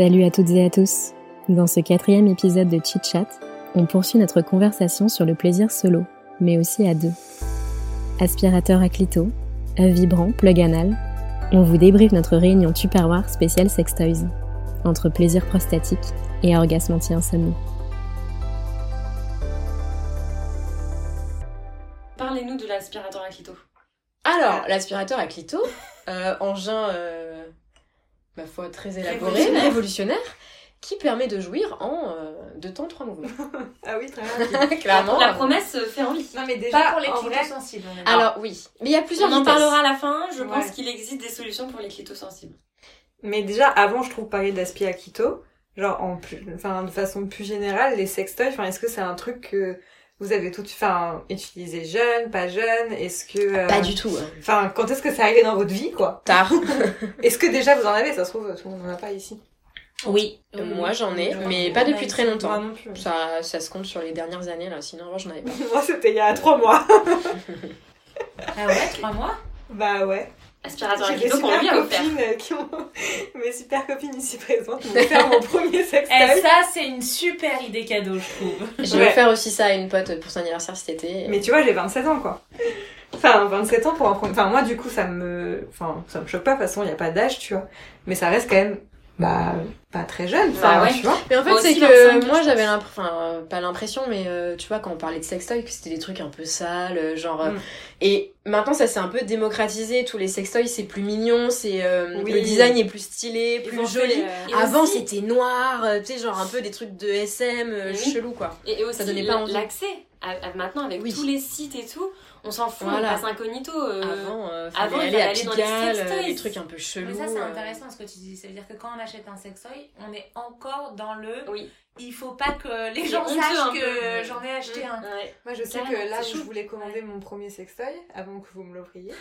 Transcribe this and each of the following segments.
Salut à toutes et à tous. Dans ce quatrième épisode de Chit Chat, on poursuit notre conversation sur le plaisir solo, mais aussi à deux. Aspirateur à clito, œuf vibrant, plug anal, on vous débriefe notre réunion Tupperware spéciale Toys, entre plaisir prostatique et orgasme anti-insomnie. Parlez-nous de l'aspirateur à clito. Alors, l'aspirateur à clito, euh, engin, euh, ma foi, très élaboré, Révolutionnaire. révolutionnaire, qui permet de jouir en euh, deux temps, trois mouvements. Ah oui, très bien. Clairement. La promesse fait envie. Non, mais déjà, Pas pour les en clitos vrai, sensibles. on est Alors oui, mais il y a plusieurs On en parlera à la fin. Je Ouais. pense qu'il existe des solutions pour les clitos sensibles. mais déjà, avant, je trouve parler d'aspi à Quito, genre, en plus, enfin, de façon plus générale, les sextoys, enfin, est-ce que c'est un truc que vous avez tout, enfin, utilisé jeune, pas jeune, est-ce que, euh, Pas du tout. hein. enfin, quand est-ce que c'est arrivé dans votre vie, quoi? Tard. Est-ce que déjà vous en avez? Ça se trouve, tout le monde n'en a pas ici. Oui, Oui. moi j'en ai, mais pas depuis très Moi longtemps. non plus. Ça, ça se compte sur les dernières années là, sinon avant j'en avais pas. Moi, c'était il y a trois mois. Ah ouais, trois mois? Bah ouais. Aspirateur à J'ai clito qu'on lui a offert. euh, qui ont, mes super copines ici présentes m'ont offert mon premier sextoy. Eh, ça, c'est une super idée cadeau, je trouve. J'ai Ouais. offert aussi ça à une pote pour son anniversaire cet été. Mais tu vois, j'ai 27 ans, quoi. Enfin, 27 ans pour un premier... Enfin, moi, du coup, ça me... Enfin, ça me choque pas, de toute façon, il n'y a pas d'âge, tu vois. Mais ça reste quand même, bah, pas très jeune, enfin, Bah ouais. tu vois. Mais en fait, c'est que 25, moi j'avais l'impression, enfin, euh, pas l'impression, mais euh, tu vois, quand on parlait de sextoy, que c'était des trucs un peu sales, euh, genre. euh, Mm. Et maintenant, ça s'est un peu démocratisé. Tous les sextoys, c'est plus mignon, c'est. euh, Oui. Le design est plus stylé, plus joli. euh, Avant, aussi- c'était noir, euh, tu sais, genre un peu des trucs de SM euh, Oui. chelou, quoi. Et, et aussi Ça donnait pas l'accès. À- à- Maintenant, avec Oui. tous les sites et tout, on s'en fout, Voilà. on passe incognito. euh, Avant, euh, avant, aller à aller dans les euh, des trucs un peu chelous. Mais ça, c'est euh. intéressant ce que tu dis. Ça veut dire que quand on achète un sextoy, on est encore dans le. Oui. Il faut pas que les gens sachent que j'en ai acheté un. Ouais. Moi, je sais que là où je voulais commander mon premier sextoy, avant que vous me l'offriez,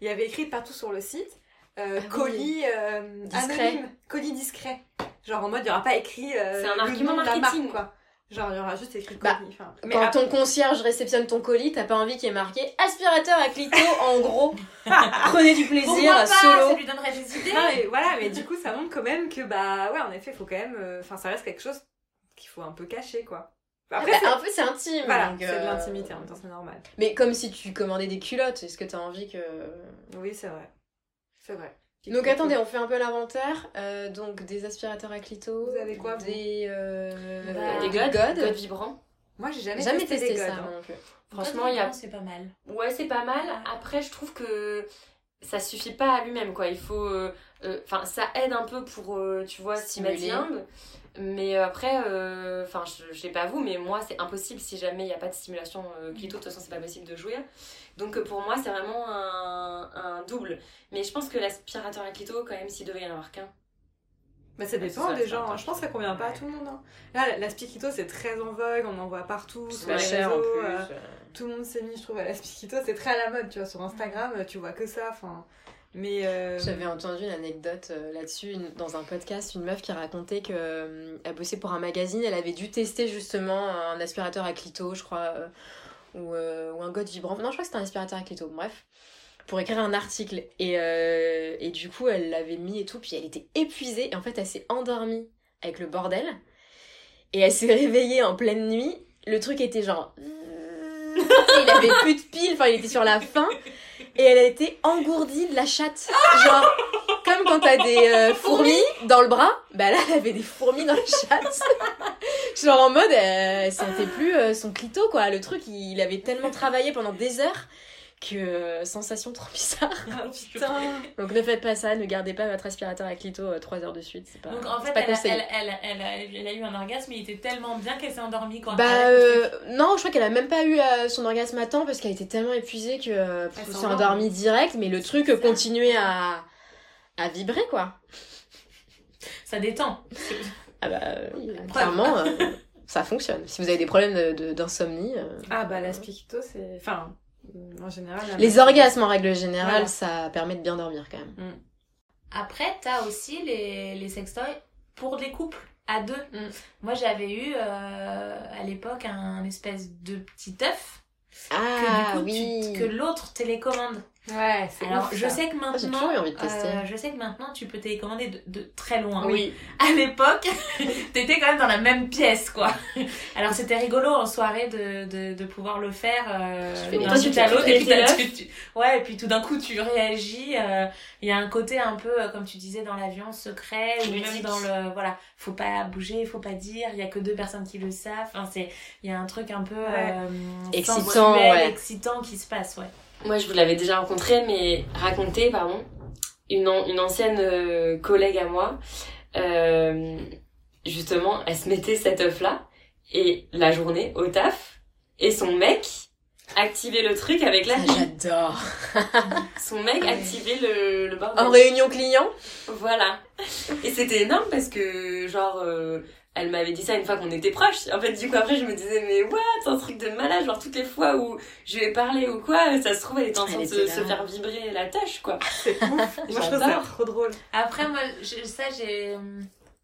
il y avait écrit partout sur le site, euh, Ah oui. colis euh, Discret. anonyme, colis discret. Genre, en mode, il n'y aura pas écrit euh, C'est un le argument nom de la marketing. marque, quoi. Genre, il y aura juste écrit Bah, colis. enfin, Quand après- ton concierge réceptionne ton colis, t'as pas envie qu'il y ait marqué aspirateur à clito en gros. Prenez du plaisir Pourquoi pas solo. Ça lui donnerait des idées. Non, mais voilà, mais du coup, ça montre quand même que, bah, ouais, en effet, faut quand même. euh, Enfin, ça reste quelque chose qu'il faut un peu cacher, quoi. Après, Bah, c'est- un peu c'est intime. voilà, c'est de euh, l'intimité en même temps, c'est normal. Mais comme si tu commandais des culottes, est-ce que t'as envie que. Oui, c'est vrai. C'est vrai. Donc attendez, on fait un peu l'inventaire. Euh, donc des aspirateurs à clito. Vous avez quoi, vous Des. euh, Bah, Des des godes, godes. godes vibrants. Moi, j'ai jamais, Jamais testé, testé les ça, hein. Franchement, il y a C'est pas mal. Ouais, c'est pas mal. Après, je trouve que ça suffit pas à lui-même, quoi. Il faut. euh, euh, Enfin, ça aide un peu pour, euh, tu vois, s'y mettre limbe. Mais après, enfin, je, je sais pas vous, mais moi, c'est impossible si jamais il n'y a pas de stimulation clito. De toute façon, c'est pas possible de jouir. Donc, pour moi, c'est vraiment un, un double. Mais je pense que l'aspirateur à clito, quand même, s'il devait y en avoir qu'un. Bah, ça dépend ça, des gens. intense. Je pense que ça convient pas à tout le monde. hein. Là, l'aspikito, c'est très en vogue, on en voit partout, sur les cher en réseaux. plus. euh, euh. tout le monde s'est mis, je trouve, à l'aspikito. C'est très à la mode, tu vois. Sur Instagram, tu vois que ça. Enfin, mais. euh, J'avais entendu une anecdote euh, là-dessus une- dans un podcast, une meuf qui racontait que euh, elle bossait pour un magazine, elle avait dû tester justement un aspirateur à clito, je crois, ou, ou un god vibrant. Non, je crois que c'était un aspirateur à clito. Bref, pour écrire un article et euh, et du coup elle l'avait mis et tout, puis elle était épuisée et en fait elle s'est endormie avec le bordel et elle s'est réveillée en pleine nuit. Le truc était genre il avait plus de piles, enfin il était sur la fin et elle a été engourdie de la chatte. Genre, comme quand t'as des euh, fourmis dans le bras, bah là, elle avait des fourmis dans la chatte. Genre en mode, euh, sentait plus euh, son clito, quoi. Le truc, il avait tellement travaillé pendant des heures que euh, sensation trop bizarre. Ah, putain. Donc ne faites pas ça, ne gardez pas votre aspirateur à clito 3 heures de suite. C'est pas, Donc en c'est fait, pas elle a, conseillé. elle, elle, elle a, elle a eu un orgasme, il était tellement bien qu'elle s'est endormie quoi. Bah euh, non, je crois qu'elle a même pas eu euh, son orgasme à temps parce qu'elle était tellement épuisée que euh, s'est endormie direct, mais le truc continuait à à vibrer quoi. Ça détend. Ah bah, clairement, euh, ça fonctionne. Si vous avez des problèmes de- de- d'insomnie. euh, Ah bah l'aspikito, c'est... Enfin, en général... Les orgasmes en règle générale, Voilà. ça permet de bien dormir quand même. Après, t'as aussi les, les sextoys pour les couples à deux. Mm. Moi, j'avais eu euh, à l'époque un espèce de petit œuf Ah oui. que l'autre télécommande. Ouais, c'est Alors, ouf, je ça. sais que j'ai maintenant, eu envie de tester. euh, je sais que maintenant, tu peux télécommander de, de très loin. Oui. À l'époque, t'étais quand même dans la même pièce, quoi. Alors, c'était rigolo en soirée de, de, de pouvoir le faire euh, d'un but à l'autre. Et puis, tu- tu- ouais, et puis tout d'un coup, tu réagis. euh, Il y a un côté un peu, euh, comme tu disais, dans l'avion, secret, ou même dans le. Voilà, faut pas bouger, faut pas dire. Il y a que deux personnes qui le savent. Enfin, c'est. Il y a un truc un peu. Ouais. Excitant, ouais. excitant qui se passe, ouais. Moi, je vous l'avais déjà rencontré, mais raconté, pardon. Une, an- une ancienne euh, collègue à moi, euh, justement, elle se mettait cet œuf-là, et la journée, au taf, et son mec activait le truc avec la bille. j'adore. Son mec activait le, le. En réunion client Voilà. Et c'était énorme parce que, genre, euh, elle m'avait dit ça une fois qu'on était proches. En fait, du coup, après, je me disais, mais what, c'est un truc de malade. Genre, toutes les fois où je lui ai parlé ou quoi, ça se trouve, elle était en train de se, faire vibrer la tâche, quoi. C'est ouf. Moi, je trouve ça J'adore. trop drôle. Après, moi, je- ça, j'ai,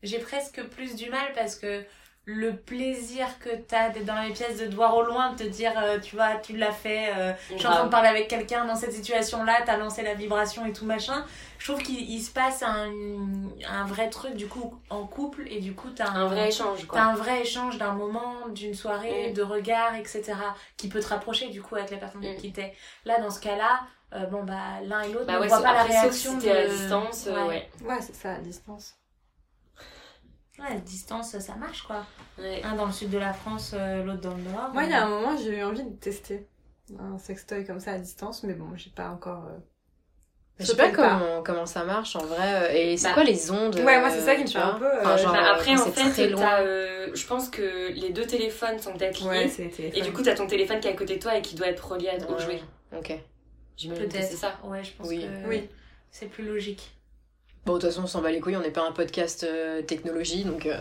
j'ai presque plus du mal parce que le plaisir que t'as d'être dans les pièces, de te voir au loin, de te dire, euh, tu vois, tu l'as fait, euh, je suis en train de parler avec quelqu'un dans cette situation-là, t'as lancé la vibration et tout machin. Je trouve qu'il il se passe un, un vrai truc, du coup, en couple, et du coup, t'as Un vrai échange, un vrai échange d'un moment, d'une soirée, Mm. de regards, etc. qui peut te rapprocher du coup avec la personne Mm. qui t'es. Là, dans ce cas-là, euh, bon bah l'un et l'autre Bah ne ouais, voient sauf- pas la réaction si t'es à de- distance, euh, ouais. Ouais, c'est ça, à distance. Ouais, à distance, ça marche quoi. Ouais. Un dans le sud de la France, euh, l'autre dans le nord. Moi, il y a un moment, j'ai eu envie de tester un sextoy comme ça à distance, mais bon, j'ai pas encore... euh, Je sais pas comment, comment ça marche en vrai. euh, Et c'est Bah, quoi les ondes ouais, moi, c'est ça qui me fait un peu, euh, Enfin, genre, Bah, après, en fait, euh, je pense que les deux téléphones sont peut-être liés. Ouais, c'est les et du coup, t'as ton téléphone qui est à côté de toi et qui doit être relié à- au Ouais. jouet. Ok. J'imagine que Peut-être. c'est ça. Ouais, je pense Oui. que Oui. c'est plus logique. Bon, de toute façon, on s'en bat les couilles, on n'est pas un podcast euh, technologie, donc euh,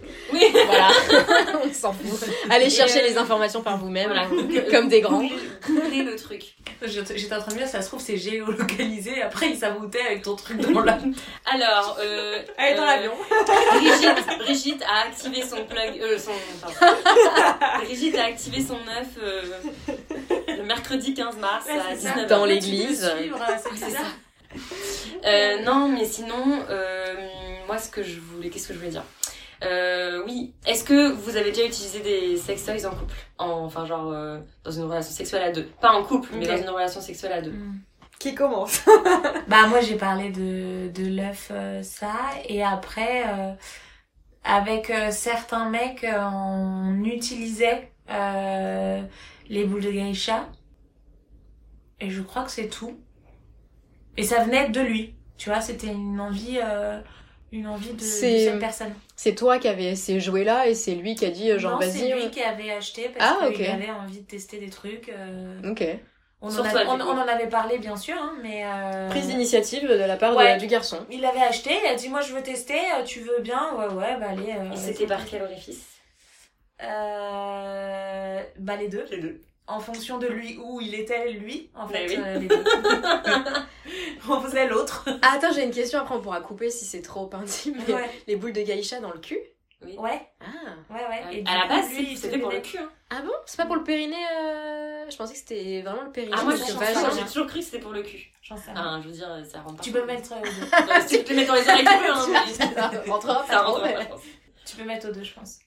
Oui. voilà, on s'en fout. Allez chercher euh, les informations par vous-même, Voilà. comme des grands. Googlez- le truc. J'étais en train de dire, ça se trouve, c'est géolocalisé. Après, ils savent avec ton truc dans la. Alors, euh, Elle est dans euh, l'avion. Brigitte, Brigitte a activé son plug, euh, son. Brigitte a activé son œuf euh, le mercredi 15 mars Ouais, à c'est ça. 19h. Dans l'église. C'est ça. Euh, non, mais sinon, euh, moi, ce que je voulais, qu'est-ce que je voulais dire? Euh, Oui, est-ce que vous avez déjà utilisé des sextoys en couple? En, Enfin, genre, euh, dans une relation sexuelle à deux. Pas en couple, mais dans une relation sexuelle à deux. Mm. Qui commence? Bah moi j'ai parlé de, de l'œuf euh, ça et après euh, avec euh, certains mecs on utilisait euh, les boules de geisha et je crois que c'est tout et ça venait de lui tu vois c'était une envie euh, une envie de, de cette personne C'est toi qui avais ces jouets-là et c'est lui qui a dit, euh, genre, vas-y. c'est lui on- qui avait acheté parce Ah, qu'il avait envie de tester des trucs euh, Ok. on, en Sur a- toi, on, du coup. on en avait parlé bien sûr hein, mais euh, Prise d'initiative de la part de- du garçon. Il l'avait acheté, il a dit moi je veux tester, euh, tu veux bien? Ouais ouais bah allez. euh, Et c'était par quel orifice? Euh, bah les deux. Les deux. En fonction de lui où il était lui en fait Mais oui. euh, les deux. On faisait l'autre. Ah, attends, j'ai une question, après on pourra couper si c'est trop intime. mais Ouais. Les boules de gaïcha dans le cul Oui. Ouais Ah. ouais ouais. Et du à la coup, base, c'était pour le cul. Hein. Ah bon? C'est pas pour le périnée euh... Je pensais que c'était vraiment le périnée. Ah, moi, j'ai toujours cru que c'était pour le cul. J'en sais rien. Enfin, je veux dire, ça rentre pas. Tu peux mettre euh, tu peux mettre dans les oreilles, tu peux, hein, Ça rentre. Tu peux mettre aux deux je pense.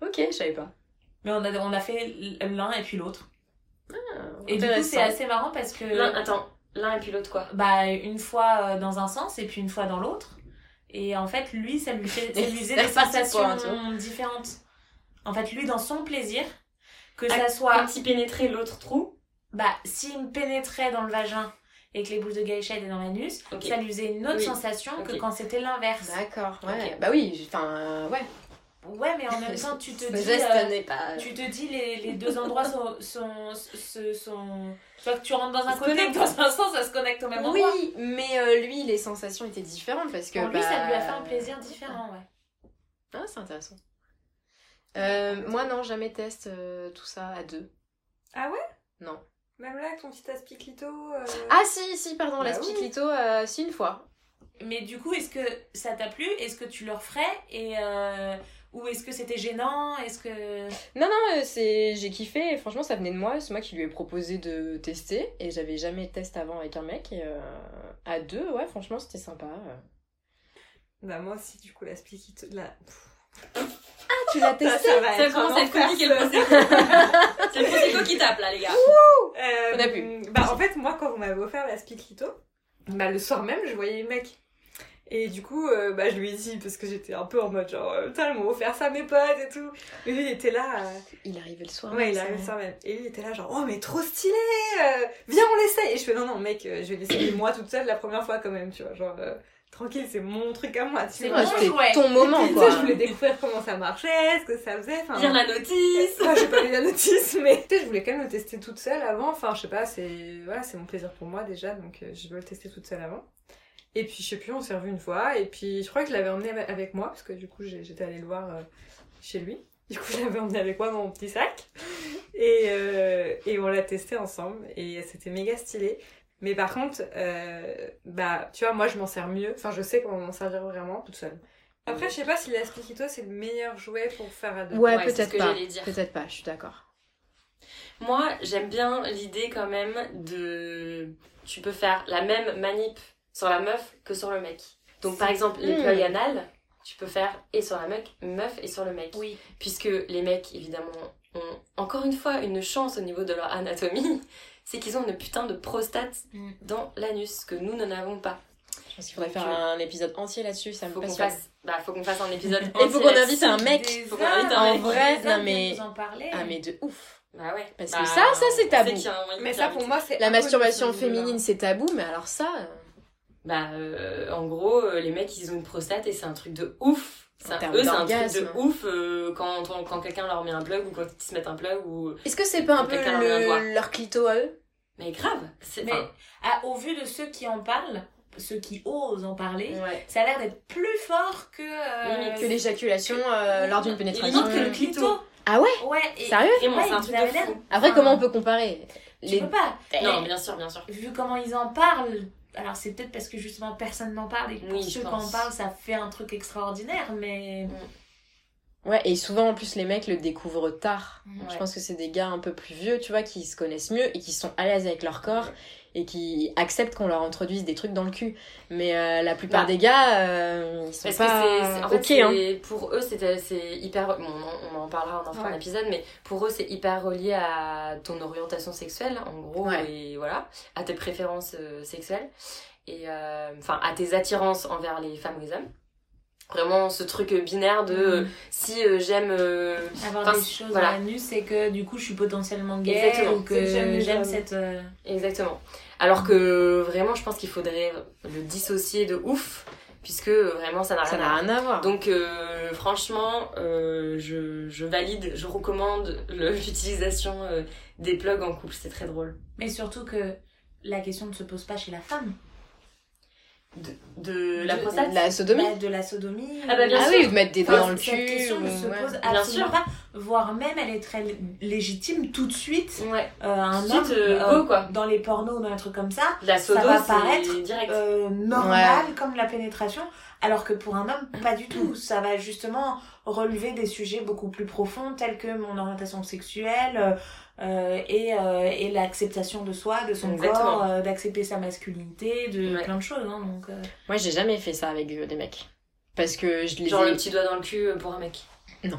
Ok, je savais pas. Mais on a on a fait l'un et puis l'autre. Et du coup c'est assez marrant parce que L'un, attends, l'un et puis l'autre quoi. bah une fois euh, dans un sens et puis une fois dans l'autre et en fait lui ça lui fait ça lui faisait des sensations différentes en fait lui dans son plaisir que Ah, ça soit Quand il pénétrait l'autre trou, bah s'il me pénétrait dans le vagin et que les boules de geisha étaient dans l'anus ça lui faisait une autre Oui. sensation que quand c'était l'inverse D'accord, ouais. Bah oui, enfin, euh, ouais. Ouais mais en même temps tu te dis geste euh, n'est pas. tu te dis les, les deux endroits sont, sont, sont, sont- tu vois que tu rentres dans un se côté dans un sens ça se connecte au même endroit Oui, mais euh, lui, les sensations étaient différentes parce que. pour lui ça bah, lui a fait un plaisir différent ouais Ah, c'est intéressant. Euh, moi, non, jamais teste euh, tout ça à deux. Ah ouais? Non. Même là, avec ton petit aspiclito. euh, Ah, si, si, pardon, Bah la oui. euh, si, une fois. Mais du coup, est-ce que ça t'a plu? Est-ce que tu le referais? Et euh, Ou est-ce que c'était gênant? Est-ce que. Non, non, euh, c'est... j'ai kiffé, et franchement, ça venait de moi, c'est moi qui lui ai proposé de tester, et j'avais jamais testé avant avec un mec, et euh, à deux, ouais, franchement, c'était sympa. Bah, moi aussi, du coup, l'aspiclito. La... Ah, tu l'as Ça, ça Ça commence à être comique et le. C'est le prosecco qui tape là, les gars. Euh, On a pu. Bah, en fait, moi, quand vous m'avez offert la Spiclito, bah, le soir même, je voyais les mecs. Et du coup, euh, bah, je lui ai dit, parce que j'étais un peu en mode genre, euh, putain, ils m'ont offert ça, mes potes et tout. Et lui, il était là. euh, Il arrivait le soir. Ouais, il arrivait le soir même. Et lui, il était là, genre, oh, mais trop stylé euh, Viens, on l'essaye Et je fais, non, non, mec, euh, je vais l'essayer moi toute seule la première fois quand même, tu vois. Genre, euh, tranquille, c'est mon truc à moi, C'est Ouais, c'était ton moment, quoi. je voulais découvrir comment ça marchait, ce que ça faisait. Enfin, Lire la notice. moi, j'ai pas lu la notice, mais tu sais, je voulais quand même le tester toute seule avant. Enfin, je sais pas, c'est voilà, c'est mon plaisir pour moi déjà, donc euh, je veux le tester toute seule avant. Et puis, je sais plus, on s'est revu une fois, et puis je crois que je l'avais emmené avec- moi, parce que du coup, j'étais allée le voir euh, chez lui. Du coup, je l'avais emmené avec moi dans mon petit sac, et, euh, et on l'a testé ensemble, et c'était méga stylé. Mais par contre, euh, bah, tu vois, moi, je m'en sers mieux. Enfin, je sais comment m'en servir vraiment toute seule. Après, je sais pas si l'aspicito c'est le meilleur jouet pour faire à deux. Ouais, Ouais, peut-être que pas. Peut-être pas, je suis d'accord. Moi, j'aime bien l'idée quand même de. Tu peux faire la même manip sur la meuf que sur le mec. Donc par exemple, les Hmm. plugs anal, tu peux faire et sur la mec, meuf et sur le mec. Oui. Puisque les mecs, évidemment, ont encore une fois une chance au niveau de leur anatomie, c'est qu'ils ont une putain de prostate Mm. dans l'anus, que nous n'en avons pas. Je pense qu'il faudrait faire un épisode entier là-dessus, ça me Faut qu'on passionne. fasse, bah, faut qu'on fasse un épisode. Et il faut entier qu'on invite un mec. Des Faut qu'on invite un hommes, mec. En vrai, des non, mais- en. Ah, mais de ouf. Bah ouais. Parce Bah, que ça, ça, c'est tabou. Mais ça, pour moi, c'est La masturbation féminine, c'est tabou, mais alors ça. euh, Bah, euh, en gros, euh, les mecs, ils ont une prostate et c'est un truc de ouf. Eux, c'est un truc de ouf euh, quand, quand quelqu'un leur met un plug ou quand ils se mettent un plug ou. Est-ce que c'est pas un peu leur le- leur clito à eux? Mais grave. C'est, Mais enfin, au vu de ceux qui en parlent, ceux qui osent en parler, ouais. ça a l'air d'être plus fort que. euh, Limite Que l'éjaculation euh, lors d'une pénétration. limite que le clito. Ah ouais? Ouais. et- Sérieux? Vraiment, Ouais, c'est un truc de fou. Après, Enfin, comment on peut comparer? Tu Les- peux pas. Non, Et bien sûr, bien sûr. Vu comment ils en parlent, alors c'est peut-être parce que justement personne n'en parle et que pour Oui, je ceux qui en parlent, ça fait un truc extraordinaire, mais. Ouais, et souvent en plus les mecs le découvrent tard. Je Ouais. pense que c'est des gars un peu plus vieux, tu vois, qui se connaissent mieux et qui sont à l'aise avec leur corps et qui acceptent qu'on leur introduise des trucs dans le cul. Mais euh, la plupart Bah. des gars, euh, ils sont Parce pas que en fait, hein. pour eux, c'est, c'est hyper. Bon, on, en- on en parlera, en fera un Ouais. épisode, mais pour eux, c'est hyper relié à ton orientation sexuelle, en gros, Ouais. et voilà, à tes préférences euh, sexuelles, et euh, enfin, à tes attirances envers les femmes ou les hommes. Vraiment, ce truc binaire de euh, si euh, j'aime. euh, Avoir des choses voilà. dans l'anus, c'est que du coup je suis potentiellement gay Exactement. ou que j'aime cette. euh, Exactement. Alors que vraiment, je pense qu'il faudrait le dissocier de ouf, puisque vraiment, ça n'a rien à n'a voir. rien à voir. Donc euh, franchement, euh, je, je valide, je recommande l'utilisation euh, des plugs en couple, c'est très drôle. Mais surtout que la question ne se pose pas chez la femme. De, de la De- prostate La sodomie Bah, de la sodomie. Ah bah, bien Ah sûr. oui, ou de mettre des doigts Enfin, dans le cette cul. question ne ou- se ouais. pose Bien absolument sûr. pas, voire même elle est très lé- légitime tout de suite. Ouais. Euh, un Tout homme suite, euh, euh, go, quoi. dans les pornos ou dans un truc comme ça, La sodo, va paraître, euh, normal comme la pénétration, alors que pour un homme, pas du tout. Ça va justement relever des sujets beaucoup plus profonds, tels que mon orientation sexuelle et, euh, et l'acceptation de soi, de son Exactement. corps, euh, d'accepter sa masculinité, de Ouais. plein de choses. Hein, donc, euh. Moi, j'ai jamais fait ça avec des mecs. Parce que je les Genre ai... le petit doigt dans le cul pour un mec. Non.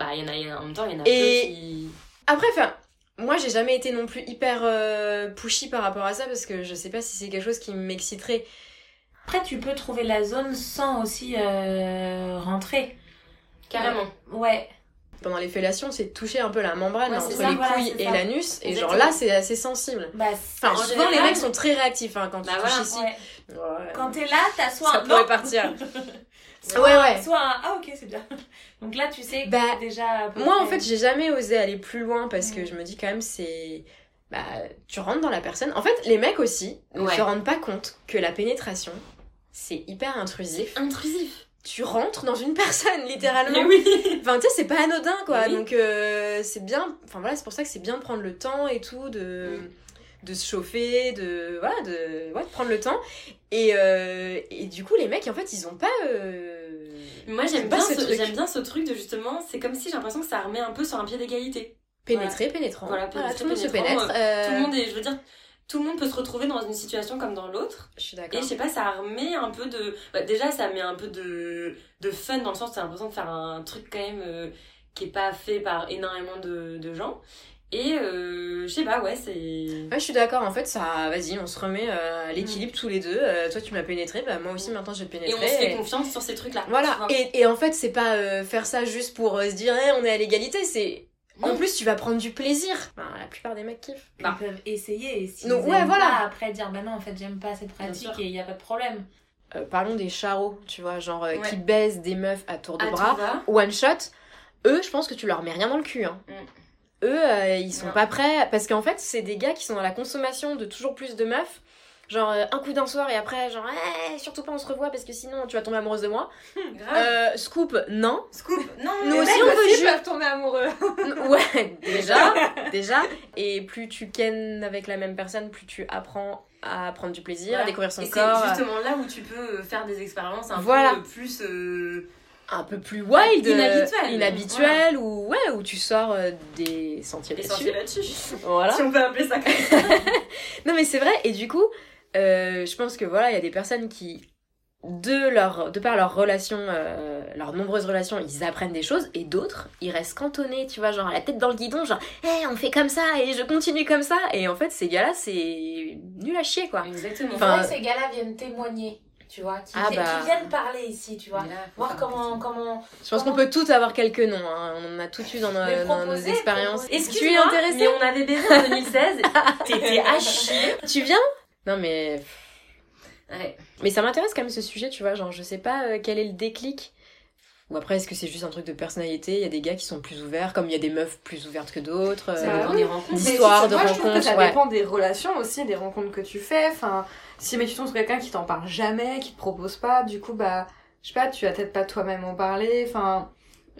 Bah, il y en a, y en a- en même temps, il y en a Et- peu qui. Après, enfin, moi, j'ai jamais été non plus hyper euh, pushy par rapport à ça parce que je sais pas si c'est quelque chose qui m'exciterait. Après, tu peux trouver la zone sans aussi euh, rentrer. Carrément. Ouais. Pendant les fellations, c'est de toucher un peu la membrane Ouais, entre ça, les voilà, couilles et l'anus. Et genre là, c'est assez sensible. Bah, Enfin, En souvent, les mecs sont très réactifs hein, quand Bah tu voilà. touches ici. ouais. Ouais. Quand t'es là, t'as soit Ça un pourrait non, partir. soit, Ouais, ouais. soit un ah ok c'est bien. Donc là tu sais que Bah, déjà. Moi, en fait, j'ai jamais osé aller plus loin parce que je me dis quand même, c'est. Bah, tu rentres dans la personne. En fait, les mecs aussi ne Ouais. se rendent pas compte que la pénétration, c'est hyper intrusif. Intrusif. tu rentres dans une personne littéralement. Mais oui. Enfin, tu sais, c'est pas anodin, quoi. Oui. Donc, euh, c'est bien. Enfin, voilà, c'est pour ça que c'est bien de prendre le temps et tout, de, Mm. De se chauffer, de. Voilà, de, ouais, de prendre le temps. Et, euh, et du coup, les mecs, en fait, ils ont pas. euh, Moi, j'aime bien, ce ce, truc. j'aime bien ce truc de justement, c'est comme si j'ai l'impression que ça remet un peu sur un pied d'égalité. pénétrer, pénétrant. Voilà, Voilà, pénétrer, tout le monde se pénètre. Tout le monde est, je veux dire, tout le monde peut se retrouver dans une situation comme dans l'autre. Je suis Et d'accord. je sais pas, ça remet un peu de. bah, déjà, ça met un peu de, de fun dans le sens où t'as l'impression de faire un truc quand même euh, qui est pas fait par énormément de, de gens. Et euh, je sais pas, ouais, c'est. Ouais, je suis d'accord. En fait, ça, vas-y, on se remet euh, à l'équilibre tous les deux. Euh, toi, tu m'as pénétré, bah, moi aussi, maintenant, je vais te Et pénétrer. on se fait et- confiance sur ces trucs-là. Voilà, et, et en fait, c'est pas euh, faire ça juste pour euh, se dire, Eh, on est à l'égalité, c'est. En Non. plus, tu vas prendre du plaisir. La plupart des mecs kiffent. Ils peuvent essayer et si Donc, ils ouais, voilà. pas, après dire bah non en fait j'aime pas cette pratique et il y a pas de problème. Euh, parlons des charros, tu vois, genre euh, Ouais. qui baisent des meufs à tour de À bras. One shot, eux, je pense que tu leur mets rien dans le cul. Hein. Mm. Eux, euh, ils sont Non. pas prêts. Parce qu'en fait, c'est des gars qui sont dans la consommation de toujours plus de meufs. Genre, euh, un coup d'un soir et après, genre, surtout pas on se revoit parce que sinon tu vas tomber amoureuse de moi. Grave. Euh, scoop, non. Scoop. Non, Nous aussi, on veut Ils ju- peuvent tomber amoureux. Ouais, déjà, déjà. Et plus tu kennes avec la même personne, plus tu apprends à prendre du plaisir, Voilà. à découvrir son Et c'est corps. justement là où tu peux faire des expériences un Voilà. peu plus. Un peu plus wild, euh, Inhabituel. inhabituel, ou ouais, où tu sors euh, des sentiers des battus. sentiers là-dessus. Voilà. Si on peut appeler ça comme ça. Non mais c'est vrai, et du coup, euh, je pense que voilà, il y a des personnes qui, de leur, de par leurs relations, euh, leurs nombreuses relations, ils apprennent des choses, et d'autres, ils restent cantonnés, tu vois, genre la tête dans le guidon, genre, hé, on fait comme ça, et je continue comme ça, et en fait, ces gars-là, c'est nul à chier, quoi. Exactement. Enfin, que ces gars-là viennent témoigner, tu vois, qui, Ah bah. qui viennent parler ici, tu vois. Là, Voir comment, comment. Je pense qu'on peut tous avoir quelques noms, hein. on en a tout eu dans nos, Mais dans nos expériences. Tu es intéressée mais on avait baisé en 2016. T'étais à chier. Tu viens? Non mais... Ouais. Mais ça m'intéresse quand même ce sujet, tu vois, genre je sais pas euh, quel est le déclic. Ou après, est-ce que c'est juste un truc de personnalité? Il y a des gars qui sont plus ouverts, comme il y a des meufs plus ouvertes que d'autres. Ça euh, dépend oui. des rencontres. Mais de moi, je trouve que rencontres, ça dépend des relations aussi, des rencontres que tu fais. Enfin, si mais tu tombes sur quelqu'un qui t'en parle jamais, qui te propose pas, du coup, bah, je sais pas, tu vas peut-être pas toi-même en parler. Enfin,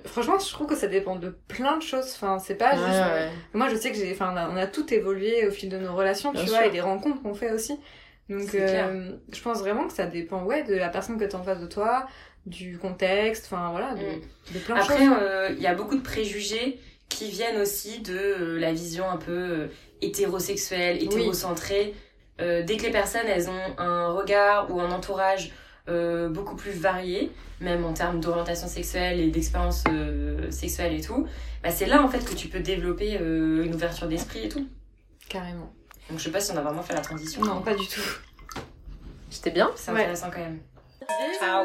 franchement, je trouve que ça dépend de plein de choses. Enfin, c'est pas ouais, juste. ouais. Moi, je sais que j'ai, enfin, on a, tout évolué au fil de nos relations, Bien tu sûr. vois, et des rencontres qu'on fait aussi. Donc, euh, je pense vraiment que ça dépend, ouais, de la personne que t'as en face de toi, du contexte, enfin, voilà, de, Mm. de plein de Après, choses. euh, il y a beaucoup de préjugés qui viennent aussi de euh, la vision un peu euh, hétérosexuelle, hétérocentrée. Euh, dès que les personnes, elles ont un regard ou un entourage euh, beaucoup plus varié, même en termes d'orientation sexuelle et d'expérience euh, sexuelle et tout, bah, c'est là en fait que tu peux développer euh, une ouverture d'esprit et tout. Carrément. Donc je sais pas si on a vraiment fait la transition. Non, pas du tout. C'était bien C'est Ouais. intéressant quand même. Ciao